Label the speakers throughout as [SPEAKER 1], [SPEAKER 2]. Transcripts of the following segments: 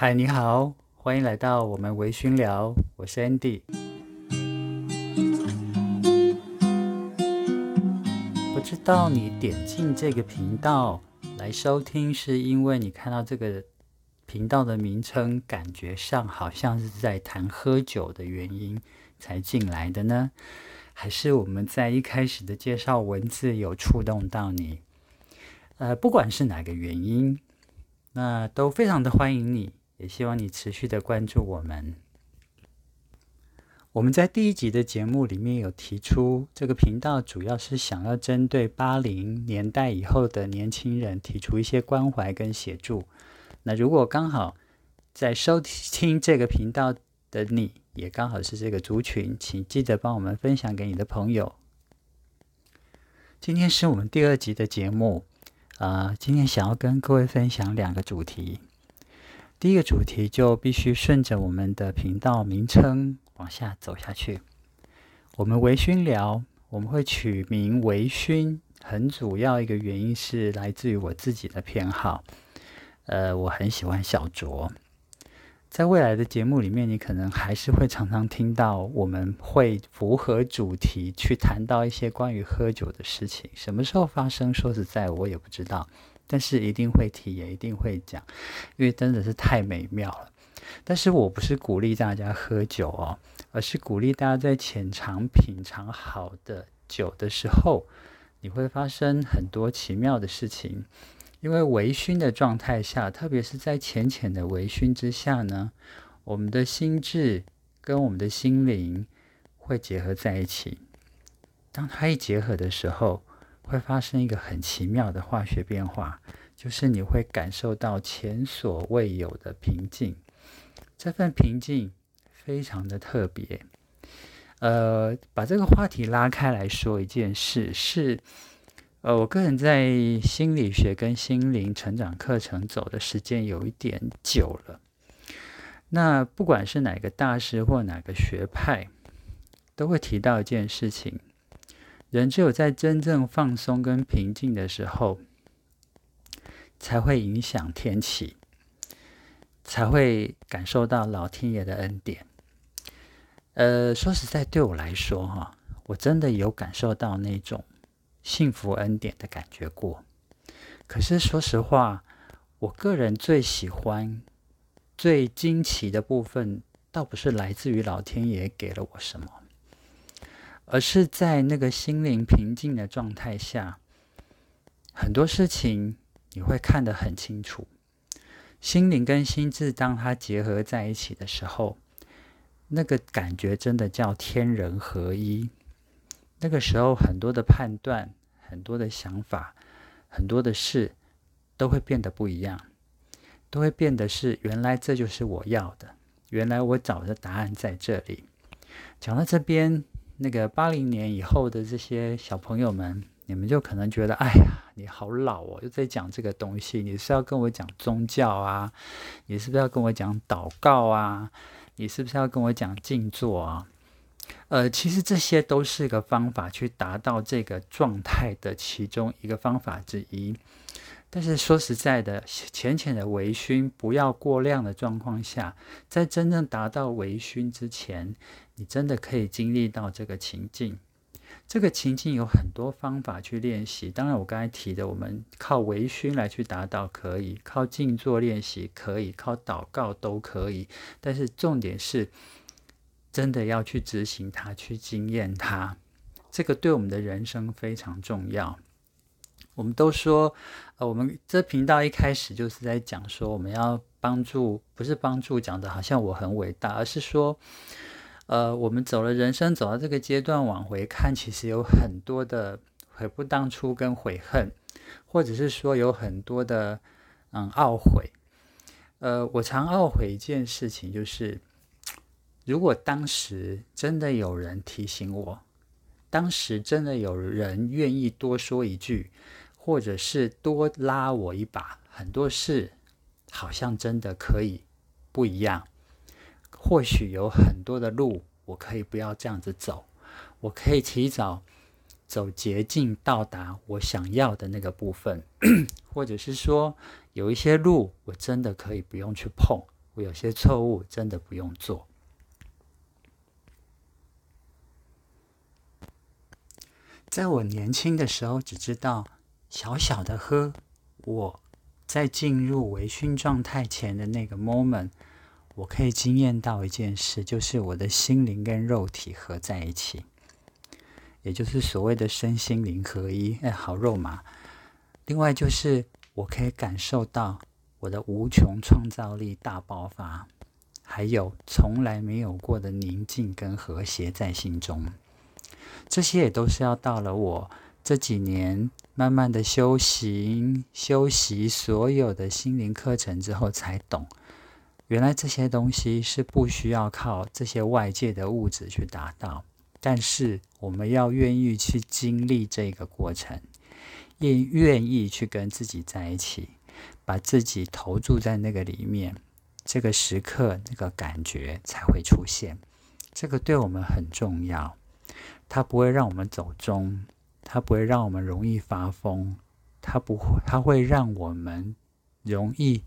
[SPEAKER 1] 嗨，你好，欢迎来到我们微醺聊，我是 Andy。不知道你点进这个频道来收听，是因为你看到这个频道的名称，感觉上好像是在谈喝酒的原因才进来的呢？还是我们在一开始的介绍文字有触动到你？呃，不管是哪个原因，那都非常的欢迎你。也希望你持续的关注我们。我们在第一集的节目里面有提出，这个频道主要是想要针对八零年代以后的年轻人提出一些关怀跟协助。那如果刚好在收听这个频道的你也刚好是这个族群，请记得帮我们分享给你的朋友。今天是我们第二集的节目，啊，今天想要跟各位分享两个主题。第一个主题就必须顺着我们的频道名称往下走下去。我们微醺聊，我们会取名微醺，很主要一个原因是来自于我自己的偏好。呃，我很喜欢小酌。在未来的节目里面，你可能还是会常常听到我们会符合主题去谈到一些关于喝酒的事情。什么时候发生？说实在，我也不知道。但是一定会提，也一定会讲，因为真的是太美妙了。但是我不是鼓励大家喝酒哦，而是鼓励大家在浅尝品尝好的酒的时候，你会发生很多奇妙的事情。因为微醺的状态下，特别是在浅浅的微醺之下呢，我们的心智跟我们的心灵会结合在一起。当它一结合的时候，会发生一个很奇妙的化学变化，就是你会感受到前所未有的平静。这份平静非常的特别。呃，把这个话题拉开来说一件事，是呃，我个人在心理学跟心灵成长课程走的时间有一点久了。那不管是哪个大师或哪个学派，都会提到一件事情。人只有在真正放松跟平静的时候，才会影响天气，才会感受到老天爷的恩典。呃，说实在，对我来说，哈，我真的有感受到那种幸福恩典的感觉过。可是说实话，我个人最喜欢、最惊奇的部分，倒不是来自于老天爷给了我什么。而是在那个心灵平静的状态下，很多事情你会看得很清楚。心灵跟心智当它结合在一起的时候，那个感觉真的叫天人合一。那个时候，很多的判断、很多的想法、很多的事都会变得不一样，都会变得是原来这就是我要的，原来我找的答案在这里。讲到这边。那个八零年以后的这些小朋友们，你们就可能觉得，哎呀，你好老哦，又在讲这个东西。你是要跟我讲宗教啊？你是不是要跟我讲祷告啊？你是不是要跟我讲静坐啊？呃，其实这些都是一个方法，去达到这个状态的其中一个方法之一。但是说实在的，浅浅的微醺，不要过量的状况下，在真正达到微醺之前，你真的可以经历到这个情境。这个情境有很多方法去练习。当然，我刚才提的，我们靠微醺来去达到可以，靠静坐练习可以，靠祷告都可以。但是重点是，真的要去执行它，去经验它。这个对我们的人生非常重要。我们都说，呃，我们这频道一开始就是在讲说，我们要帮助，不是帮助讲的好像我很伟大，而是说，呃，我们走了人生走到这个阶段，往回看，其实有很多的悔不当初跟悔恨，或者是说有很多的嗯懊悔。呃，我常懊悔一件事情，就是如果当时真的有人提醒我，当时真的有人愿意多说一句。或者是多拉我一把，很多事好像真的可以不一样。或许有很多的路，我可以不要这样子走，我可以提早走捷径到达我想要的那个部分。或者是说，有一些路我真的可以不用去碰，我有些错误真的不用做。在我年轻的时候，只知道小小的喝。我在进入微醺状态前的那个 moment，我可以惊艳到一件事，就是我的心灵跟肉体合在一起，也就是所谓的身心灵合一。哎，好肉麻。另外就是我可以感受到我的无穷创造力大爆发，还有从来没有过的宁静跟和谐在心中。这些也都是要到了我这几年慢慢的修行、修习所有的心灵课程之后才懂，原来这些东西是不需要靠这些外界的物质去达到，但是我们要愿意去经历这个过程，也愿意去跟自己在一起，把自己投注在那个里面，这个时刻那个感觉才会出现，这个对我们很重要。它不会让我们走中，它不会让我们容易发疯，它不会，它会让我们容易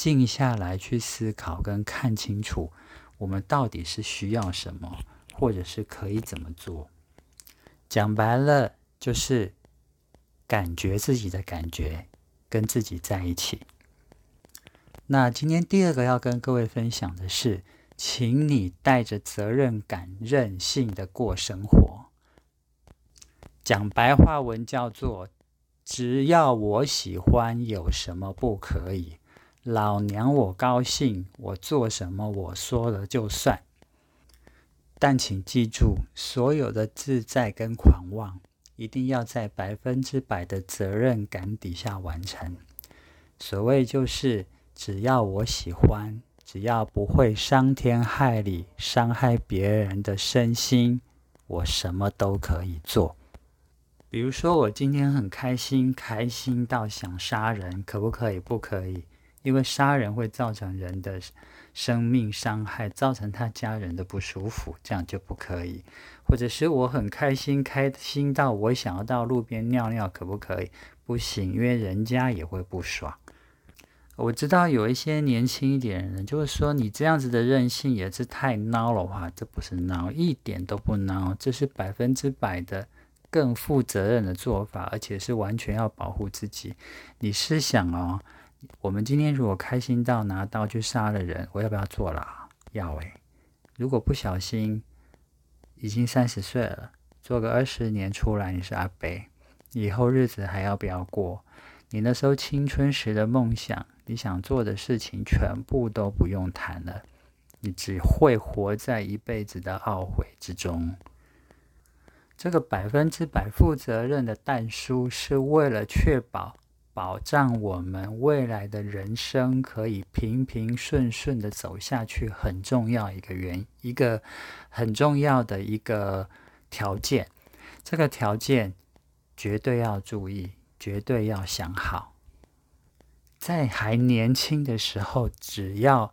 [SPEAKER 1] 静下来去思考跟看清楚，我们到底是需要什么，或者是可以怎么做。讲白了，就是感觉自己的感觉，跟自己在一起。那今天第二个要跟各位分享的是。请你带着责任感、任性的过生活。讲白话文叫做：只要我喜欢，有什么不可以？老娘我高兴，我做什么我说了就算。但请记住，所有的自在跟狂妄，一定要在百分之百的责任感底下完成。所谓就是，只要我喜欢。只要不会伤天害理、伤害别人的身心，我什么都可以做。比如说，我今天很开心，开心到想杀人，可不可以？不可以，因为杀人会造成人的生命伤害，造成他家人的不舒服，这样就不可以。或者是我很开心，开心到我想要到路边尿尿，可不可以？不行，因为人家也会不爽。我知道有一些年轻一点的人，就是说你这样子的任性也是太孬了话，这不是孬，一点都不孬，这是百分之百的更负责任的做法，而且是完全要保护自己。你试想哦，我们今天如果开心到拿刀去杀了人，我要不要坐牢？要诶。如果不小心，已经三十岁了，做个二十年出来，你是阿伯，以后日子还要不要过？你那时候青春时的梦想。你想做的事情全部都不用谈了，你只会活在一辈子的懊悔之中。这个百分之百负责任的淡书，是为了确保保障我们未来的人生可以平平顺顺的走下去，很重要一个原一个很重要的一个条件。这个条件绝对要注意，绝对要想好。在还年轻的时候，只要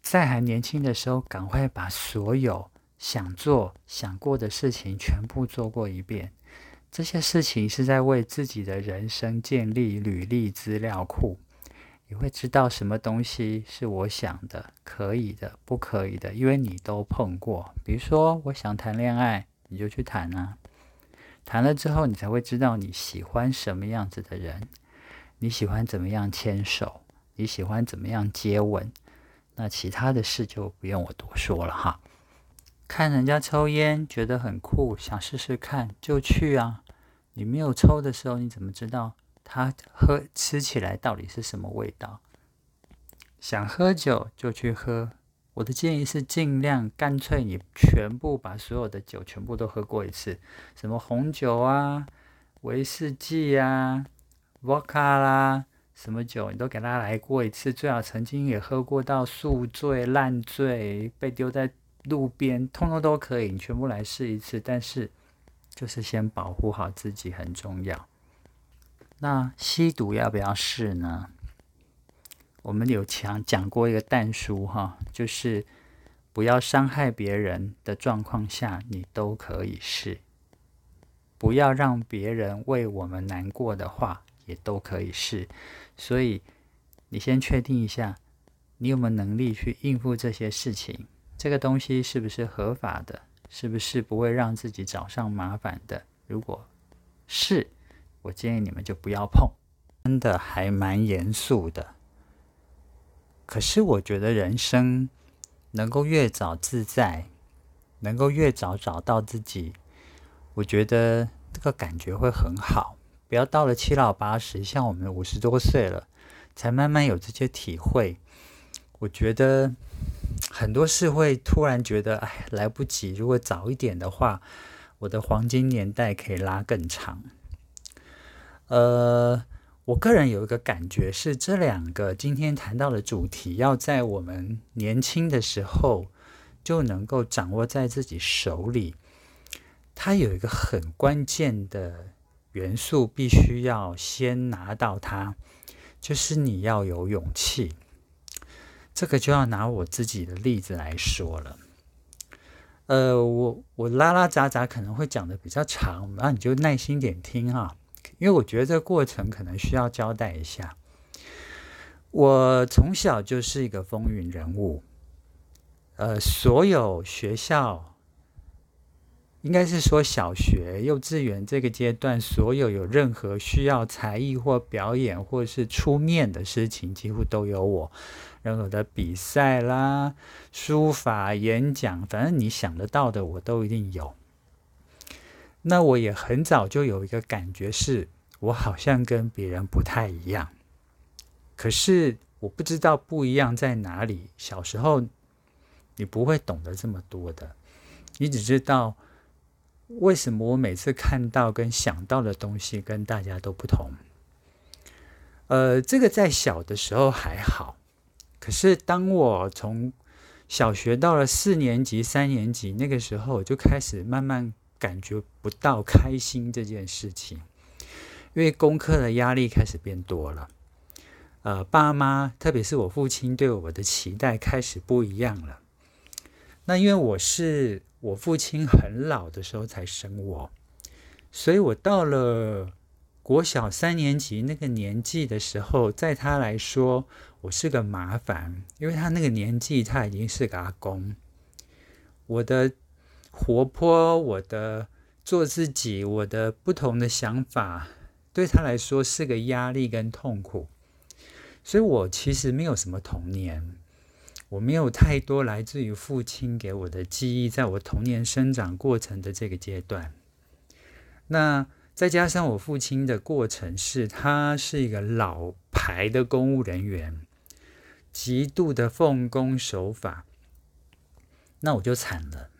[SPEAKER 1] 在还年轻的时候，赶快把所有想做、想过的事情全部做过一遍。这些事情是在为自己的人生建立履历资料库。你会知道什么东西是我想的、可以的、不可以的，因为你都碰过。比如说，我想谈恋爱，你就去谈啊。谈了之后，你才会知道你喜欢什么样子的人。你喜欢怎么样牵手？你喜欢怎么样接吻？那其他的事就不用我多说了哈。看人家抽烟觉得很酷，想试试看就去啊。你没有抽的时候，你怎么知道它喝吃起来到底是什么味道？想喝酒就去喝。我的建议是尽量干脆，你全部把所有的酒全部都喝过一次，什么红酒啊、威士忌啊。沃卡啦，什么酒你都给他来过一次，最好曾经也喝过到宿醉、烂醉，被丢在路边，通通都可以，你全部来试一次。但是，就是先保护好自己很重要。那吸毒要不要试呢？我们有讲讲过一个淡书哈，就是不要伤害别人的状况下，你都可以试。不要让别人为我们难过的话。也都可以试，所以你先确定一下，你有没有能力去应付这些事情？这个东西是不是合法的？是不是不会让自己找上麻烦的？如果是，我建议你们就不要碰。真的还蛮严肃的。可是我觉得人生能够越早自在，能够越早找到自己，我觉得这个感觉会很好。不要到了七老八十，像我们五十多岁了，才慢慢有这些体会。我觉得很多事会突然觉得，哎，来不及。如果早一点的话，我的黄金年代可以拉更长。呃，我个人有一个感觉是，这两个今天谈到的主题，要在我们年轻的时候就能够掌握在自己手里。它有一个很关键的。元素必须要先拿到它，就是你要有勇气。这个就要拿我自己的例子来说了。呃，我我拉拉杂杂可能会讲的比较长，那你就耐心点听哈，因为我觉得这个过程可能需要交代一下。我从小就是一个风云人物，呃，所有学校。应该是说，小学、幼稚园这个阶段，所有有任何需要才艺或表演或是出面的事情，几乎都有我。任何的比赛啦、书法、演讲，反正你想得到的，我都一定有。那我也很早就有一个感觉，是我好像跟别人不太一样。可是我不知道不一样在哪里。小时候你不会懂得这么多的，你只知道。为什么我每次看到跟想到的东西跟大家都不同？呃，这个在小的时候还好，可是当我从小学到了四年级、三年级那个时候，我就开始慢慢感觉不到开心这件事情，因为功课的压力开始变多了。呃，爸妈，特别是我父亲对我的期待开始不一样了。那因为我是。我父亲很老的时候才生我，所以我到了国小三年级那个年纪的时候，在他来说，我是个麻烦，因为他那个年纪他已经是个阿公。我的活泼，我的做自己，我的不同的想法，对他来说是个压力跟痛苦，所以我其实没有什么童年。我没有太多来自于父亲给我的记忆，在我童年生长过程的这个阶段。那再加上我父亲的过程是，他是一个老牌的公务人员，极度的奉公守法。那我就惨了，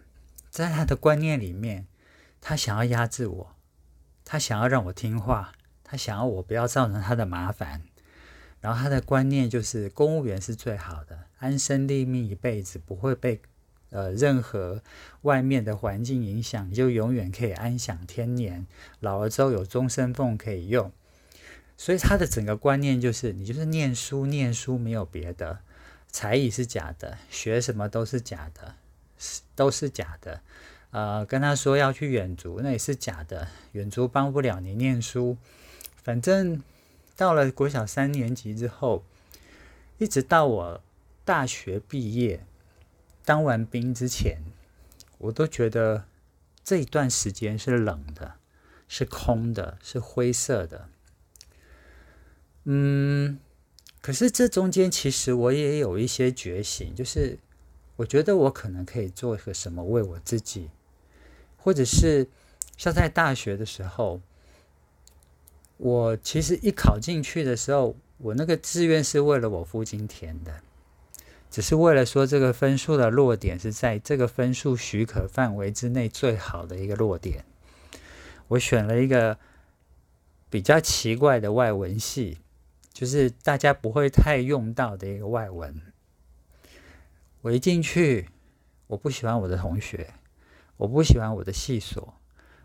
[SPEAKER 1] 在他的观念里面，他想要压制我，他想要让我听话，他想要我不要造成他的麻烦。然后他的观念就是公务员是最好的，安身立命一辈子不会被呃任何外面的环境影响，你就永远可以安享天年，老了之后有终身俸可以用。所以他的整个观念就是，你就是念书，念书没有别的，才艺是假的，学什么都是假的，是都是假的。呃，跟他说要去远足，那也是假的，远足帮不了你念书，反正。到了国小三年级之后，一直到我大学毕业、当完兵之前，我都觉得这一段时间是冷的，是空的，是灰色的。嗯，可是这中间其实我也有一些觉醒，就是我觉得我可能可以做个什么为我自己，或者是像在大学的时候。我其实一考进去的时候，我那个志愿是为了我父亲填的，只是为了说这个分数的落点是在这个分数许可范围之内最好的一个落点。我选了一个比较奇怪的外文系，就是大家不会太用到的一个外文。我一进去，我不喜欢我的同学，我不喜欢我的系所，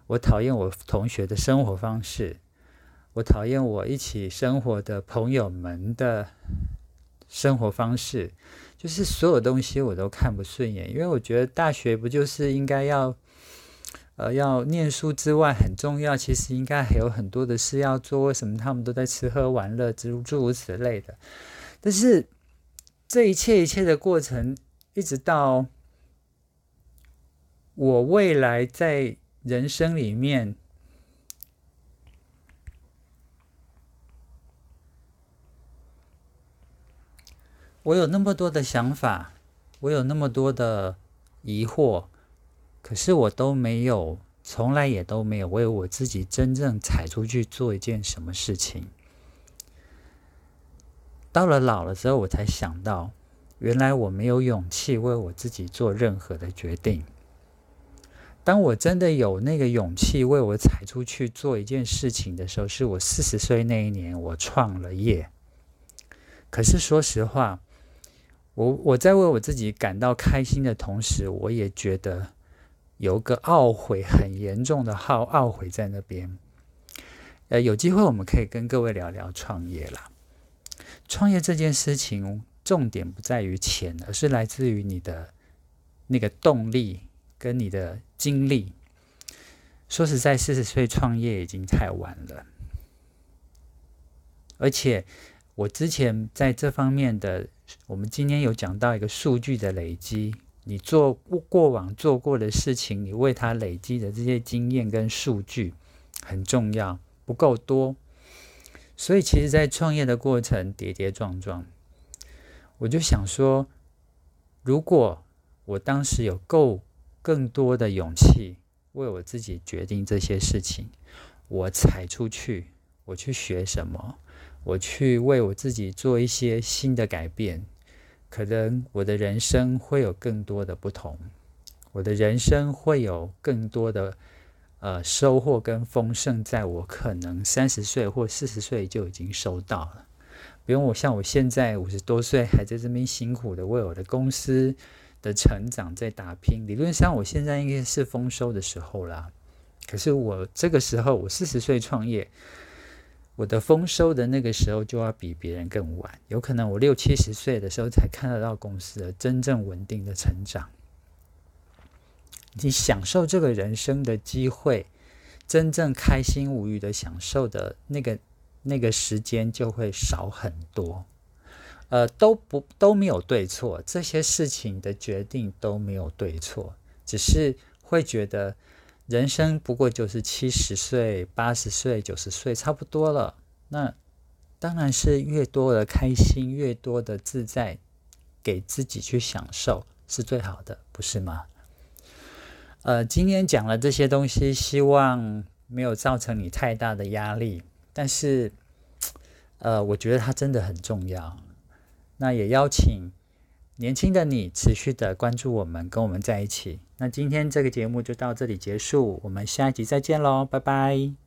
[SPEAKER 1] 我讨厌我同学的生活方式。我讨厌我一起生活的朋友们的生活方式，就是所有东西我都看不顺眼。因为我觉得大学不就是应该要，呃，要念书之外很重要，其实应该还有很多的事要做。为什么他们都在吃喝玩乐，诸诸如此类的？但是这一切一切的过程，一直到我未来在人生里面，我有那么多的想法，我有那么多的疑惑，可是我都没有，从来也都没有为我自己真正踩出去做一件什么事情。到了老了之后，我才想到，原来我没有勇气为我自己做任何的决定。当我真的有那个勇气为我踩出去做一件事情的时候，是我四十岁那一年，我创了业。可是说实话，我我在为我自己感到开心的同时，我也觉得有个懊悔很严重的号懊悔在那边。呃，有机会我们可以跟各位聊聊创业啦。创业这件事情，重点不在于钱，而是来自于你的那个动力跟你的精力。说实在，四十岁创业已经太晚了。而且，我之前在这方面的，我们今天有讲到一个数据的累积，你做过往做过的事情，你为它累积的这些经验跟数据很重要，不够多。所以，其实，在创业的过程跌跌撞撞，我就想说，如果我当时有够更多的勇气，为我自己决定这些事情，我踩出去，我去学什么，我去为我自己做一些新的改变，可能我的人生会有更多的不同，我的人生会有更多的。呃，收获跟丰盛，在我可能三十岁或四十岁就已经收到了。不用我像我现在五十多岁，还在这边辛苦的为我的公司的成长在打拼。理论上，我现在应该是丰收的时候啦。可是我这个时候，我四十岁创业，我的丰收的那个时候就要比别人更晚。有可能我六七十岁的时候才看得到公司的真正稳定的成长。你享受这个人生的机会，真正开心无余的享受的那个那个时间就会少很多。呃，都不都没有对错，这些事情的决定都没有对错，只是会觉得人生不过就是七十岁、八十岁、九十岁差不多了。那当然是越多的开心，越多的自在，给自己去享受是最好的，不是吗？呃，今天讲了这些东西，希望没有造成你太大的压力。但是，呃，我觉得它真的很重要。那也邀请年轻的你持续的关注我们，跟我们在一起。那今天这个节目就到这里结束，我们下一集再见喽，拜拜。